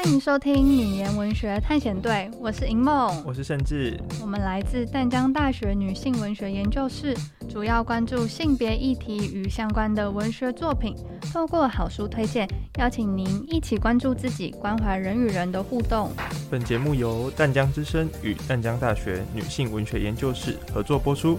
欢迎收听女研文学探险队，我是银梦，我是盛志，我们来自淡江大学女性文学研究室，主要关注性别议题与相关的文学作品，透过好书推荐，邀请您一起关注自己，关怀人与人的互动。本节目由淡江之声与淡江大学女性文学研究室合作播出。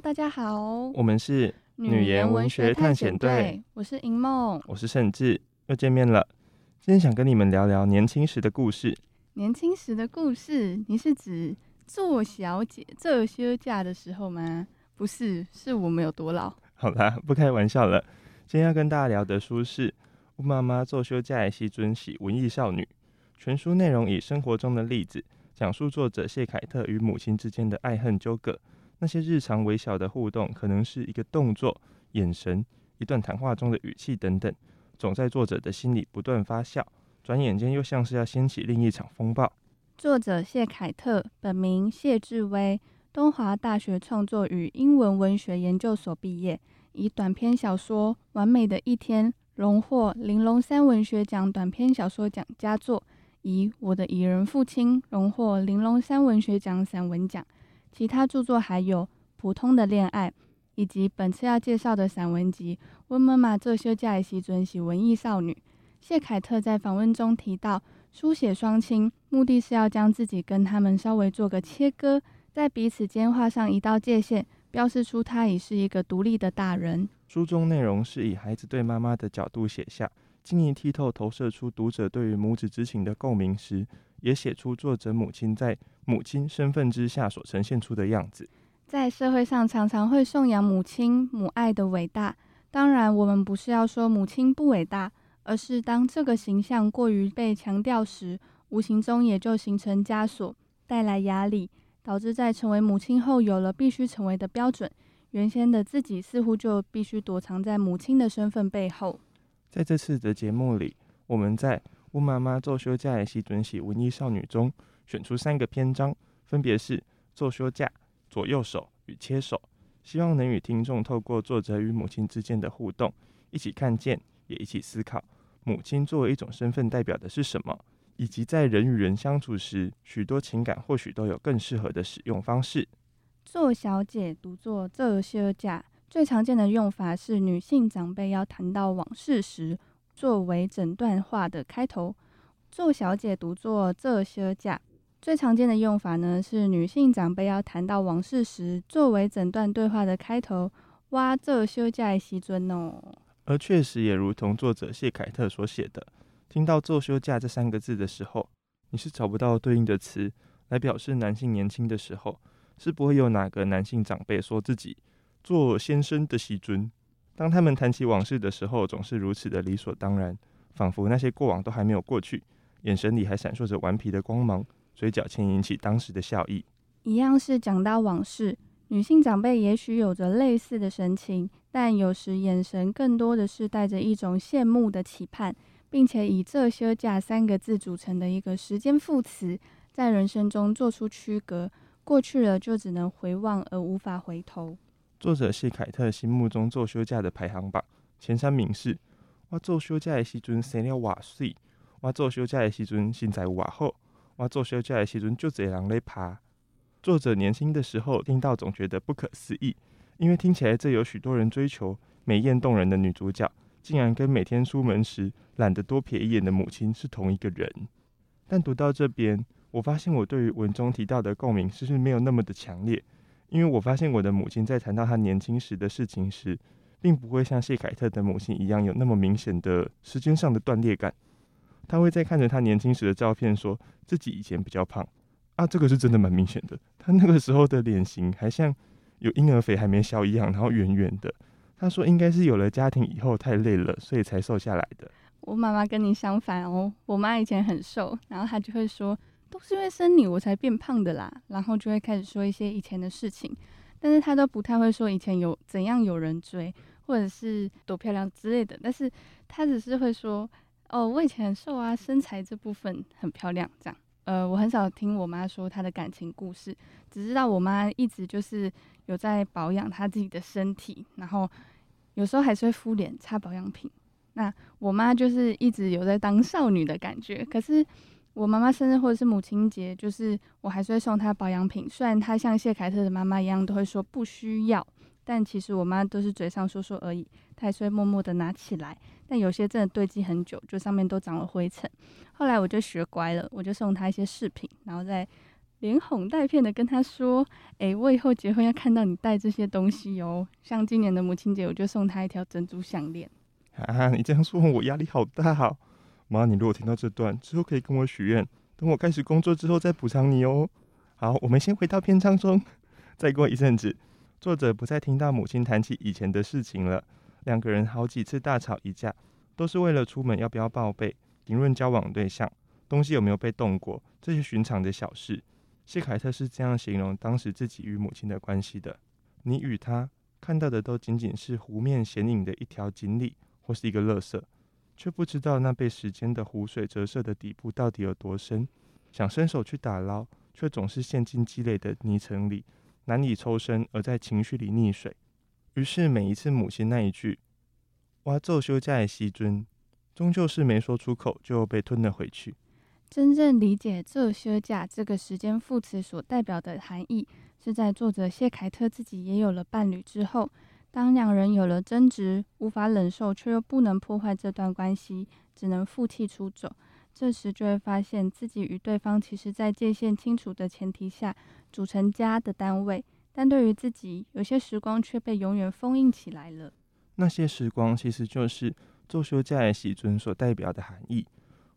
大家好，我们是女言文学探险队，我是银梦，我是盛志，又见面了。今天想跟你们聊聊年轻时的故事。年轻时的故事，你是指做小姐这休假的时候吗？不是，是我们有多老？好啦，不开玩笑了。今天要跟大家聊的书是《阮妈妈做休假的时阵是文艺少女》，全书内容以生活中的例子，讲述作者谢凯特与母亲之间的爱恨纠葛。那些日常微小的互动，可能是一个动作、眼神、一段谈话中的语气等等，总在作者的心里不断发酵，转眼间又像是要掀起另一场风暴。作者谢凯特，本名谢志威，东华大学创作与英文文学研究所毕业，以短篇小说《完美的一天》荣获玲珑三文学奖短篇小说奖佳作，以《我的蚁人父亲》荣获玲珑三文学奖散文奖。其他著作还有《普通的恋爱》，以及本次要介绍的散文集《温妈妈这休假的时阵是文艺少女》。谢凯特在访问中提到，书写双亲目的是要将自己跟他们稍微做个切割，在彼此间画上一道界限，标示出他已是一个独立的大人。书中内容是以孩子对妈妈的角度写下，晶莹剔透投射出读者对于母子之情的共鸣时，也写出作者母亲在母亲身份之下所呈现出的样子。在社会上，常常会颂扬母亲母爱的伟大。当然，我们不是要说母亲不伟大，而是当这个形象过于被强调时，无形中也就形成枷锁，带来压力，导致在成为母亲后，有了必须成为的标准。原先的自己似乎就必须躲藏在母亲的身份背后。在这次的节目里，我们在。阮妈妈做休假的时阵是文艺少女中选出三个篇章，分别是做休假、左右手与切手，希望能与听众透过作者与母亲之间的互动，一起看见，也一起思考母亲作为一种身份代表的是什么，以及在人与人相处时，许多情感或许都有更适合的使用方式。做小姐读作做休假，最常见的用法是女性长辈要谈到往事时。作为整段话的开头，做小姐读作做休假。最常见的用法呢，是女性长辈要谈到往事时，作为整段对话的开头。哇，做休假的时阵哦。而确实也如同作者谢凯特所写的，听到做休假这三个字的时候，你是找不到对应的词来表示男性年轻的时候，是不会有哪个男性长辈说自己做先生的时尊。当他们谈起往事的时候，总是如此的理所当然，仿佛那些过往都还没有过去，眼神里还闪烁着顽皮的光芒，嘴角牵引起当时的笑意。一样是讲到往事，女性长辈也许有着类似的神情，但有时眼神更多的是带着一种羡慕的期盼，并且以这休假三个字组成的一个时间副词，在人生中做出区隔，过去了就只能回望而无法回头。作者谢凯特心目中做休假的排行榜前三名是：我做休假的时阵生了偌水，我做休假的时阵身材偌好，我做休假的时阵就这人咧爬。作者年轻的时候听到总觉得不可思议，因为听起来这有许多人追求美艳动人的女主角，竟然跟每天出门时懒得多瞥一眼的母亲是同一个人。但读到这边，我发现我对于文中提到的共鸣，是不是没有那么的强烈？因为我发现我的母亲在谈到她年轻时的事情时，并不会像谢凯特的母亲一样有那么明显的时间上的断裂感。她会在看着她年轻时的照片，说自己以前比较胖啊，这个是真的蛮明显的。她那个时候的脸型还像有婴儿肥还没消一样，然后圆圆的。她说应该是有了家庭以后太累了，所以才瘦下来的。我妈妈跟你相反哦，我妈以前很瘦，然后她就会说。都是因为生你我才变胖的啦，然后就会开始说一些以前的事情，但是他都不太会说以前有怎样有人追，或者是多漂亮之类的，但是他只是会说，哦，我以前很瘦啊，身材这部分很漂亮这样。呃，我很少听我妈说她的感情故事，只知道我妈一直就是有在保养她自己的身体，然后有时候还是会敷脸、擦保养品。那我妈就是一直有在当少女的感觉，可是我妈妈生日或者是母亲节，就是我还是会送她保养品。虽然她像谢凯特的妈妈一样都会说不需要，但其实我妈都是嘴上说说而已，她还是会默默的拿起来。但有些真的堆积很久，就上面都长了灰尘。后来我就学乖了，我就送她一些饰品，然后再连哄带骗的跟她说：“哎，我以后结婚要看到你戴这些东西哦。”像今年的母亲节，我就送她一条珍珠项链。啊，你这样说我压力好大哦。妈，你如果听到这段之后，可以跟我许愿，等我开始工作之后再补偿你哦。好，我们先回到篇章中。再过一阵子，作者不再听到母亲谈起以前的事情了。两个人好几次大吵一架，都是为了出门要不要报备、评论交往对象、东西有没有被动过这些寻常的小事。谢凯特是这样形容当时自己与母亲的关系的：你与他看到的都仅仅是湖面显影的一条锦鲤。或是一个垃圾，却不知道那被时间的湖水折射的底部到底有多深。想伸手去打捞，却总是陷进积累的泥层里，难以抽身，而在情绪里溺水。于是每一次母亲那一句“我做休假的时阵”，终究是没说出口，就被吞了回去。真正理解“做休假”这个时间副词所代表的含义，是在作者谢凯特自己也有了伴侣之后。当两人有了争执，无法忍受却又不能破坏这段关系，只能负气出走。这时就会发现自己与对方其实，在界限清楚的前提下组成家的单位，但对于自己，有些时光却被永远封印起来了。那些时光其实就是做休假的时阵所代表的含义。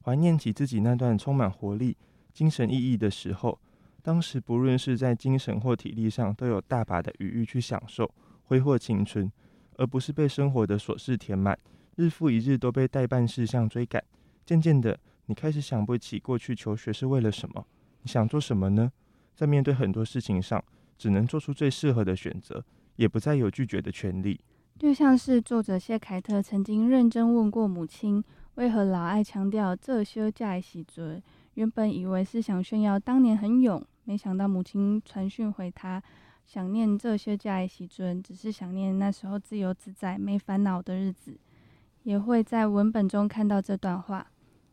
怀念起自己那段充满活力、精神意义的时候，当时不论是在精神或体力上，都有大把的余裕去享受。挥霍青春，而不是被生活的琐事填满，日复一日都被待办事项追赶。渐渐的，你开始想不起过去求学是为了什么，你想做什么呢？在面对很多事情上，只能做出最适合的选择，也不再有拒绝的权利。就像是作者谢凯特曾经认真问过母亲，为何老爱强调这休假的时阵？原本以为是想炫耀当年很勇，没想到母亲传讯回他。想念这些假的时阵，只是想念那时候自由自在、没烦恼的日子。也会在文本中看到这段话，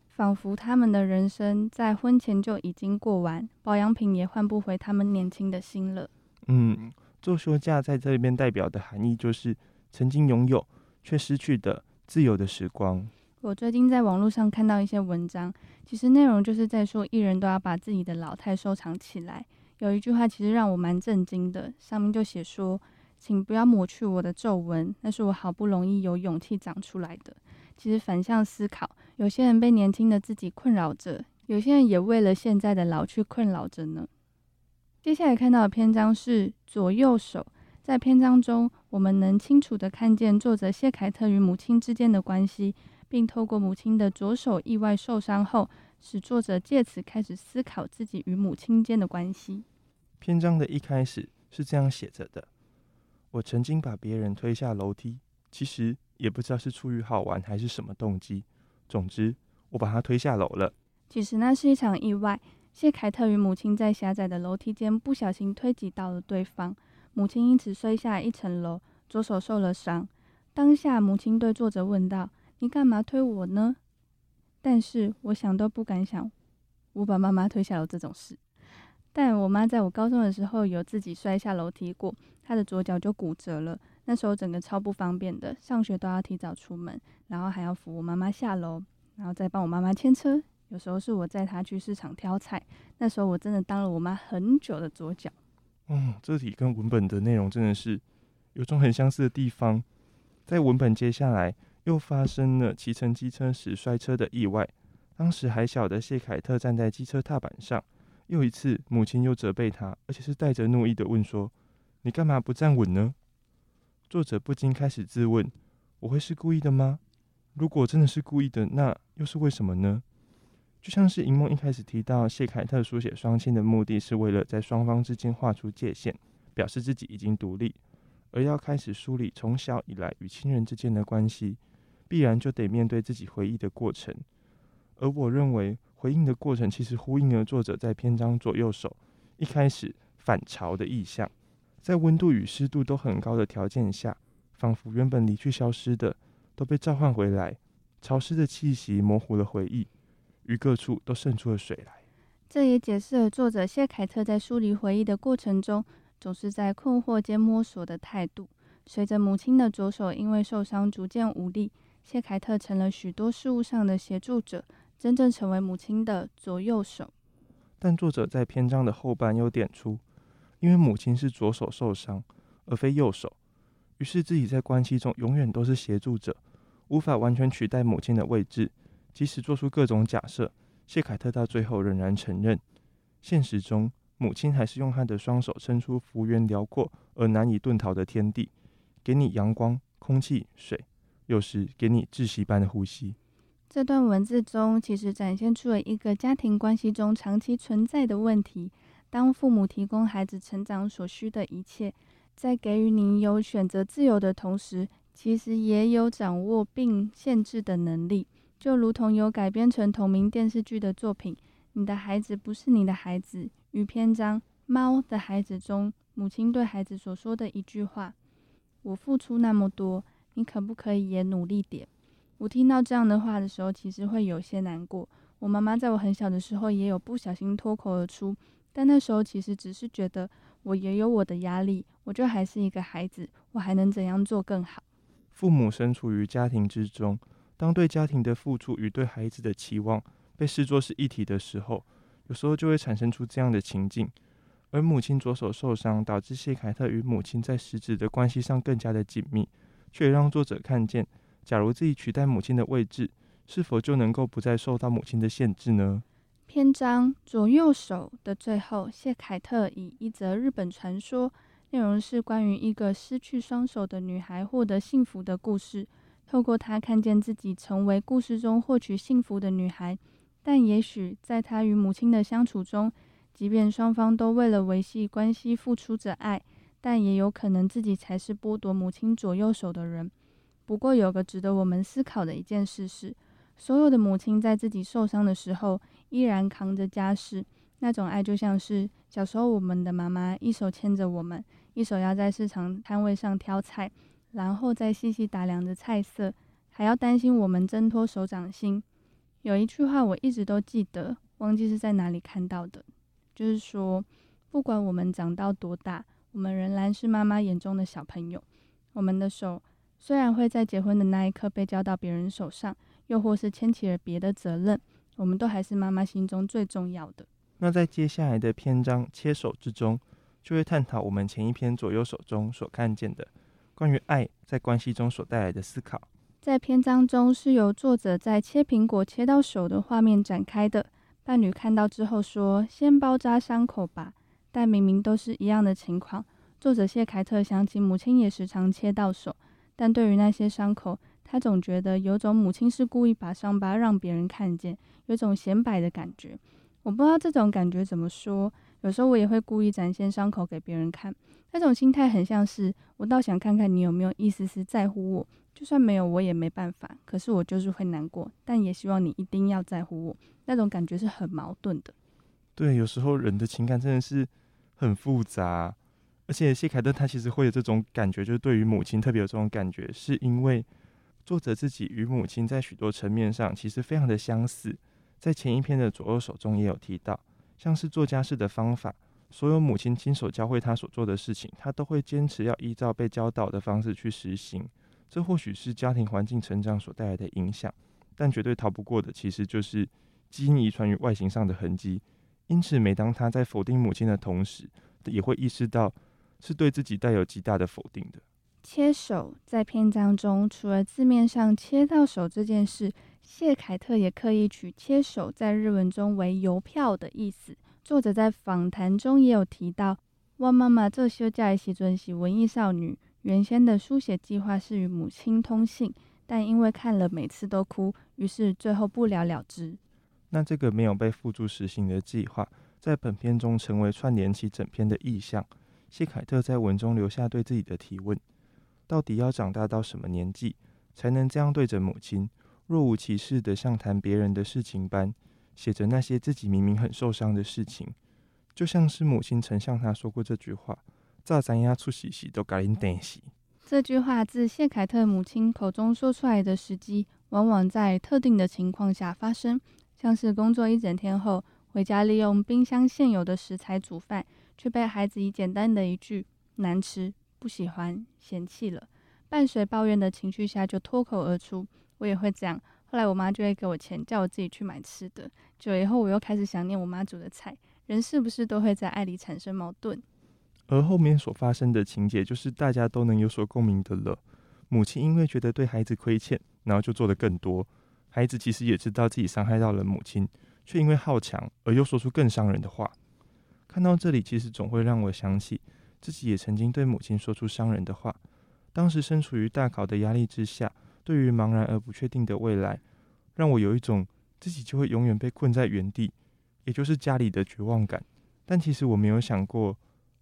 仿佛他们的人生在婚前就已经过完，保养品也换不回他们年轻的心了。嗯，做休假在这边代表的含义，就是曾经拥有却失去的自由的时光。我最近在网络上看到一些文章，其实内容就是在说，艺人都要把自己的老态收藏起来。有一句话其实让我蛮震惊的，上面就写说：“请不要抹去我的皱纹，那是我好不容易有勇气长出来的。”其实反向思考，有些人被年轻的自己困扰着，有些人也为了现在的老去困扰着呢。接下来看到的篇章是左右手，在篇章中，我们能清楚地看见作者谢凯特与母亲之间的关系，并透过母亲的左手意外受伤后，使作者借此开始思考自己与母亲间的关系。篇章的一开始是这样写着的：“我曾经把别人推下楼梯，其实也不知道是出于好玩还是什么动机。总之，我把他推下楼了。其实那是一场意外。谢凯特与母亲在狭窄的楼梯间不小心推挤到了对方，母亲因此摔下一层楼，左手受了伤。当下，母亲对作者问道：‘你干嘛推我呢？’但是我想都不敢想，我把妈妈推下楼这种事。但我妈在我高中的时候有自己摔下楼梯过，她的左脚就骨折了。那时候整个超不方便的，上学都要提早出门，然后还要扶我妈妈下楼，然后再帮我妈妈牵车。有时候是我载她去市场挑菜，那时候我真的当了我妈很久的左脚。嗯，这题跟文本的内容真的是有种很相似的地方。在文本接下来。又发生了骑乘机车时摔车的意外。当时还小的谢凯特站在机车踏板上，又一次母亲又责备他，而且是带着怒意的问说：“你干嘛不站稳呢？”作者不禁开始自问：“我会是故意的吗？如果真的是故意的，那又是为什么呢？”就像是银梦一开始提到，谢凯特书写双亲的目的是为了在双方之间画出界限，表示自己已经独立，而要开始梳理从小以来与亲人之间的关系。必然就得面对自己回忆的过程，而我认为回应的过程其实呼应了作者在篇章左右手一开始反潮的意象，在温度与湿度都很高的条件下，仿佛原本离去消失的都被召唤回来，潮湿的气息模糊了回忆，于各处都渗出了水来。这也解释了作者谢凯特在梳理回忆的过程中，总是在困惑间摸索的态度。随着母亲的左手因为受伤逐渐无力，谢凯特成了许多事务上的协助者。真正成为母亲的左右手，但作者在篇章的后半又点出，因为母亲是左手受伤，而非右手，于是自己在关系中永远都是协助者，无法完全取代母亲的位置。即使做出各种假设，谢凯特到最后仍然承认，现实中母亲还是用她的双手撑出幅员辽阔而难以遁逃的天地，给你阳光、空气、水，有时给你窒息般的呼吸。这段文字中，其实展现出了一个家庭关系中长期存在的问题：当父母提供孩子成长所需的一切，在给予你有选择自由的同时，其实也有掌握并限制的能力。就如同有改编成同名电视剧的作品《你的孩子不是你的孩子》与篇章《猫的孩子》中，母亲对孩子所说的一句话：“我付出那么多，你可不可以也努力点？”我听到这样的话的时候，其实会有些难过。我妈妈在我很小的时候也有不小心脱口而出，但那时候其实只是觉得我也有我的压力，我就还是一个孩子，我还能怎样做更好？父母身处于家庭之中，当对家庭的付出与对孩子的期望被视作是一体的时候，有时候就会产生出这样的情境。而母亲左手受伤，导致谢凯特与母亲在实质的关系上更加的紧密，却让作者看见。假如自己取代母亲的位置，是否就能够不再受到母亲的限制呢？篇章左右手的最后，谢凯特以一则日本传说，内容是关于一个失去双手的女孩获得幸福的故事。透过她看见自己成为故事中获取幸福的女孩，但也许在她与母亲的相处中，即便双方都为了维系关系付出着爱，但也有可能自己才是剥夺母亲左右手的人。不过，有个值得我们思考的一件事是，所有的母亲在自己受伤的时候，依然扛着家事，那种爱就像是小时候我们的妈妈一手牵着我们，一手要在市场摊位上挑菜，然后再细细打量着菜色，还要担心我们挣脱手掌心。有一句话我一直都记得，忘记是在哪里看到的，就是说，不管我们长到多大，我们仍然是妈妈眼中的小朋友，我们的手。虽然会在结婚的那一刻被交到别人手上，又或是牵起了别的责任，我们都还是妈妈心中最重要的。那在接下来的篇章《切手》之中，就会探讨我们前一篇左右手中所看见的关于爱在关系中所带来的思考。在篇章中是由作者在切苹果切到手的画面展开的。伴侣看到之后说：“先包扎伤口吧。”但明明都是一样的情况。作者谢凯特想起母亲也时常切到手。但对于那些伤口，他总觉得有种母亲是故意把伤疤让别人看见，有种显摆的感觉。我不知道这种感觉怎么说。有时候我也会故意展现伤口给别人看，那种心态很像是我倒想看看你有没有一丝丝在乎我，就算没有我也没办法。可是我就是会难过，但也希望你一定要在乎我。那种感觉是很矛盾的。对，有时候人的情感真的是很复杂。而且谢凯特他其实会有这种感觉，就是对于母亲特别有这种感觉，是因为作者自己与母亲在许多层面上其实非常的相似。在前一篇的左右手中也有提到，像是做家事的方法，所有母亲亲手教会他所做的事情，他都会坚持要依照被教导的方式去实行。这或许是家庭环境成长所带来的影响，但绝对逃不过的其实就是基因遗传与外形上的痕迹。因此，每当他在否定母亲的同时，也会意识到。是对自己带有极大的否定的。切手在篇章中，除了字面上切到手这件事，谢凯特也刻意取切手在日文中为邮票的意思。作者在访谈中也有提到，我妈妈这休假的时阵是文艺少女，原先的书写计划是与母亲通信，但因为看了每次都哭，于是最后不了了之。那这个没有被付诸实行的计划，在本片中成为串联起整篇的意象。谢凯特在文中留下对自己的提问：到底要长大到什么年纪，才能这样对着母亲，若无其事地像谈别人的事情般，写着那些自己明明很受伤的事情，就像是母亲曾向他说过这句话：“早知影出喜喜都甲恁电死。”这句话自谢凯特母亲口中说出来的时机，往往在特定的情况下发生，像是工作一整天后回家，利用冰箱现有的食材煮饭，却被孩子以简单的一句“难吃”“不喜欢”嫌弃了，伴随抱怨的情绪下就脱口而出：“我也会这样。”后来我妈就会给我钱，叫我自己去买吃的。久以后，我又开始想念我妈煮的菜。人是不是都会在爱里产生矛盾？而后面所发生的情节，就是大家都能有所共鸣的了。母亲因为觉得对孩子亏欠，然后就做得更多。孩子其实也知道自己伤害到了母亲，却因为好强而又说出更伤人的话。看到这里，其实总会让我想起自己也曾经对母亲说出伤人的话。当时身处于大考的压力之下。对于茫然而不确定的未来，让我有一种自己就会永远被困在原地，也就是家里的绝望感。但其实我没有想过，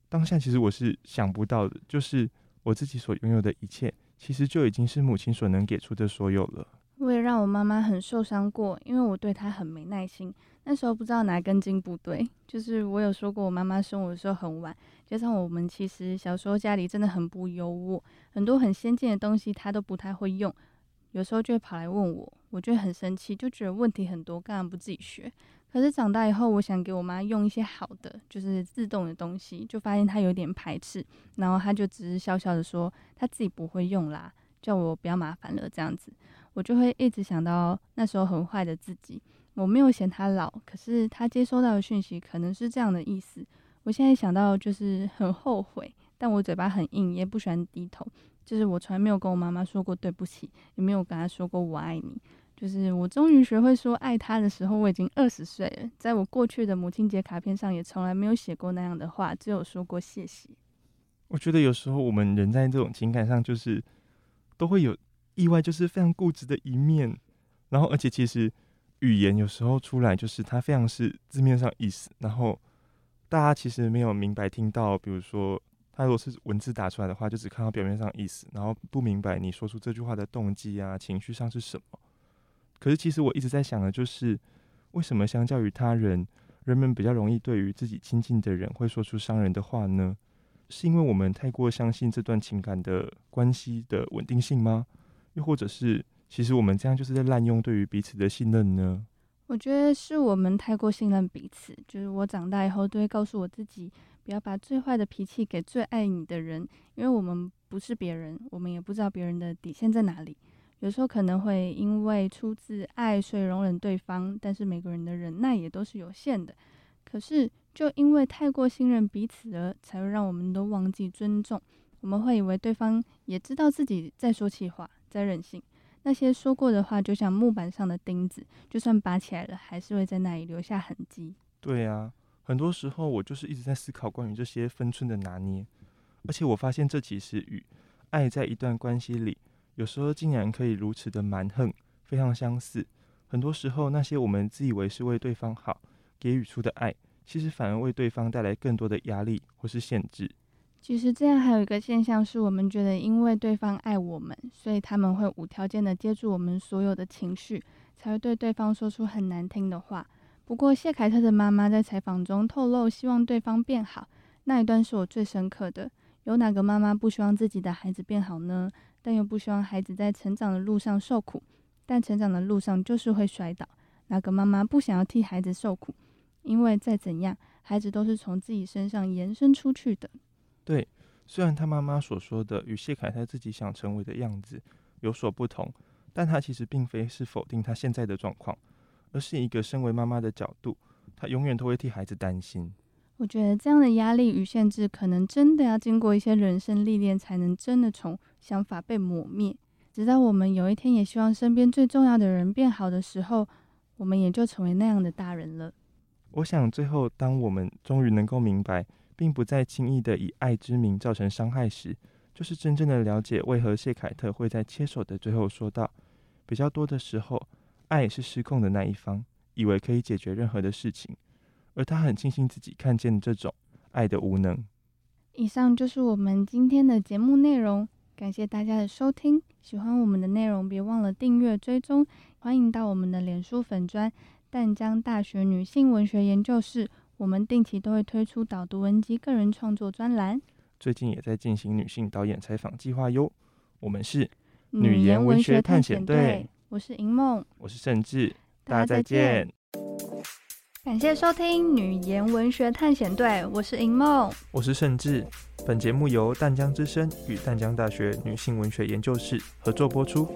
当下其实我是想不到的，就是我自己所拥有的一切，其实就已经是母亲所能给出的所有了。我也让我妈妈很受伤过，因为我对她很没耐心。那时候不知道哪根筋不对，就是我有说过，我妈妈生我的时候很晚，加上我们其实小时候家里真的很不优渥，很多很先进的东西她都不太会用。有时候就会跑来问我，我就很生气，就觉得问题很多，干嘛不自己学？可是长大以后，我想给我妈用一些好的，就是自动的东西，就发现她有点排斥，然后她就只是笑笑的说，她自己不会用啦，叫我不要麻烦了这样子，我就会一直想到那时候很坏的自己。我没有嫌他老，可是他接收到的讯息可能是这样的意思。我现在想到就是很后悔，但我嘴巴很硬，也不喜欢低头。就是我从来没有跟我妈妈说过对不起，也没有跟她说过我爱你。就是我终于学会说爱她的时候，我已经二十岁了。在我过去的母亲节卡片上，也从来没有写过那样的话，只有说过谢谢。我觉得有时候我们人在这种情感上，就是都会有意外，就是非常固执的一面。然后，而且其实语言有时候出来，就是它非常是字面上意思，然后大家其实没有明白听到，比如说。他如果是文字打出来的话，就只看到表面上意思，然后不明白你说出这句话的动机啊、情绪上是什么。可是其实我一直在想的就是，为什么相较于他人，人们比较容易对于自己亲近的人会说出伤人的话呢？是因为我们太过相信这段情感的关系的稳定性吗？又或者是，其实我们这样就是在滥用对于彼此的信任呢？我觉得是我们太过信任彼此。就是我长大以后都会告诉我自己。不要把最坏的脾气给最爱你的人，因为我们不是别人，我们也不知道别人的底线在哪里。有时候可能会因为出自爱，所以容忍对方，但是每个人的忍耐也都是有限的。可是就因为太过信任彼此了，才会让我们都忘记尊重。我们会以为对方也知道自己在说气话，在任性。那些说过的话，就像木板上的钉子，就算拔起来了，还是会在那里留下痕迹。对呀。很多时候，我就是一直在思考关于这些分寸的拿捏，而且我发现这其实与爱在一段关系里，有时候竟然可以如此的蛮横，非常相似。很多时候，那些我们自以为是为对方好，给予出的爱，其实反而为对方带来更多的压力或是限制。其实这样还有一个现象是，我们觉得因为对方爱我们，所以他们会无条件的接住我们所有的情绪，才会对对方说出很难听的话。不过，谢凯特的妈妈在采访中透露，希望对方变好。那一段是我最深刻的。有哪个妈妈不希望自己的孩子变好呢？但又不希望孩子在成长的路上受苦。但成长的路上就是会摔倒。哪个妈妈不想要替孩子受苦？因为再怎样，孩子都是从自己身上延伸出去的。对，虽然他妈妈所说的与谢凯他自己想成为的样子有所不同，但他其实并非是否定他现在的状况。而是一个身为妈妈的角度，他永远都会替孩子担心。我觉得这样的压力与限制，可能真的要经过一些人生历练，才能真的从想法被抹灭。直到我们有一天也希望身边最重要的人变好的时候，我们也就成为那样的大人了。我想，最后当我们终于能够明白，并不再轻易的以爱之名造成伤害时，就是真正的了解为何谢凯特会在切手的最后说道：比较多的时候。爱是失控的那一方，以为可以解决任何的事情，而他很庆幸自己看见这种爱的无能。以上就是我们今天的节目内容，感谢大家的收听。喜欢我们的内容，别忘了订阅追踪，欢迎到我们的脸书粉专淡江大学女性文学研究室，我们定期都会推出导读文集个人创作专栏。最近也在进行女性导演采访计划哟。我们是女研文学探险队，我是银梦，我是盛志，大家再见。感谢收听女研文学探险队，我是银梦，我是盛志。本节目由淡江之声与淡江大学女性文学研究室合作播出。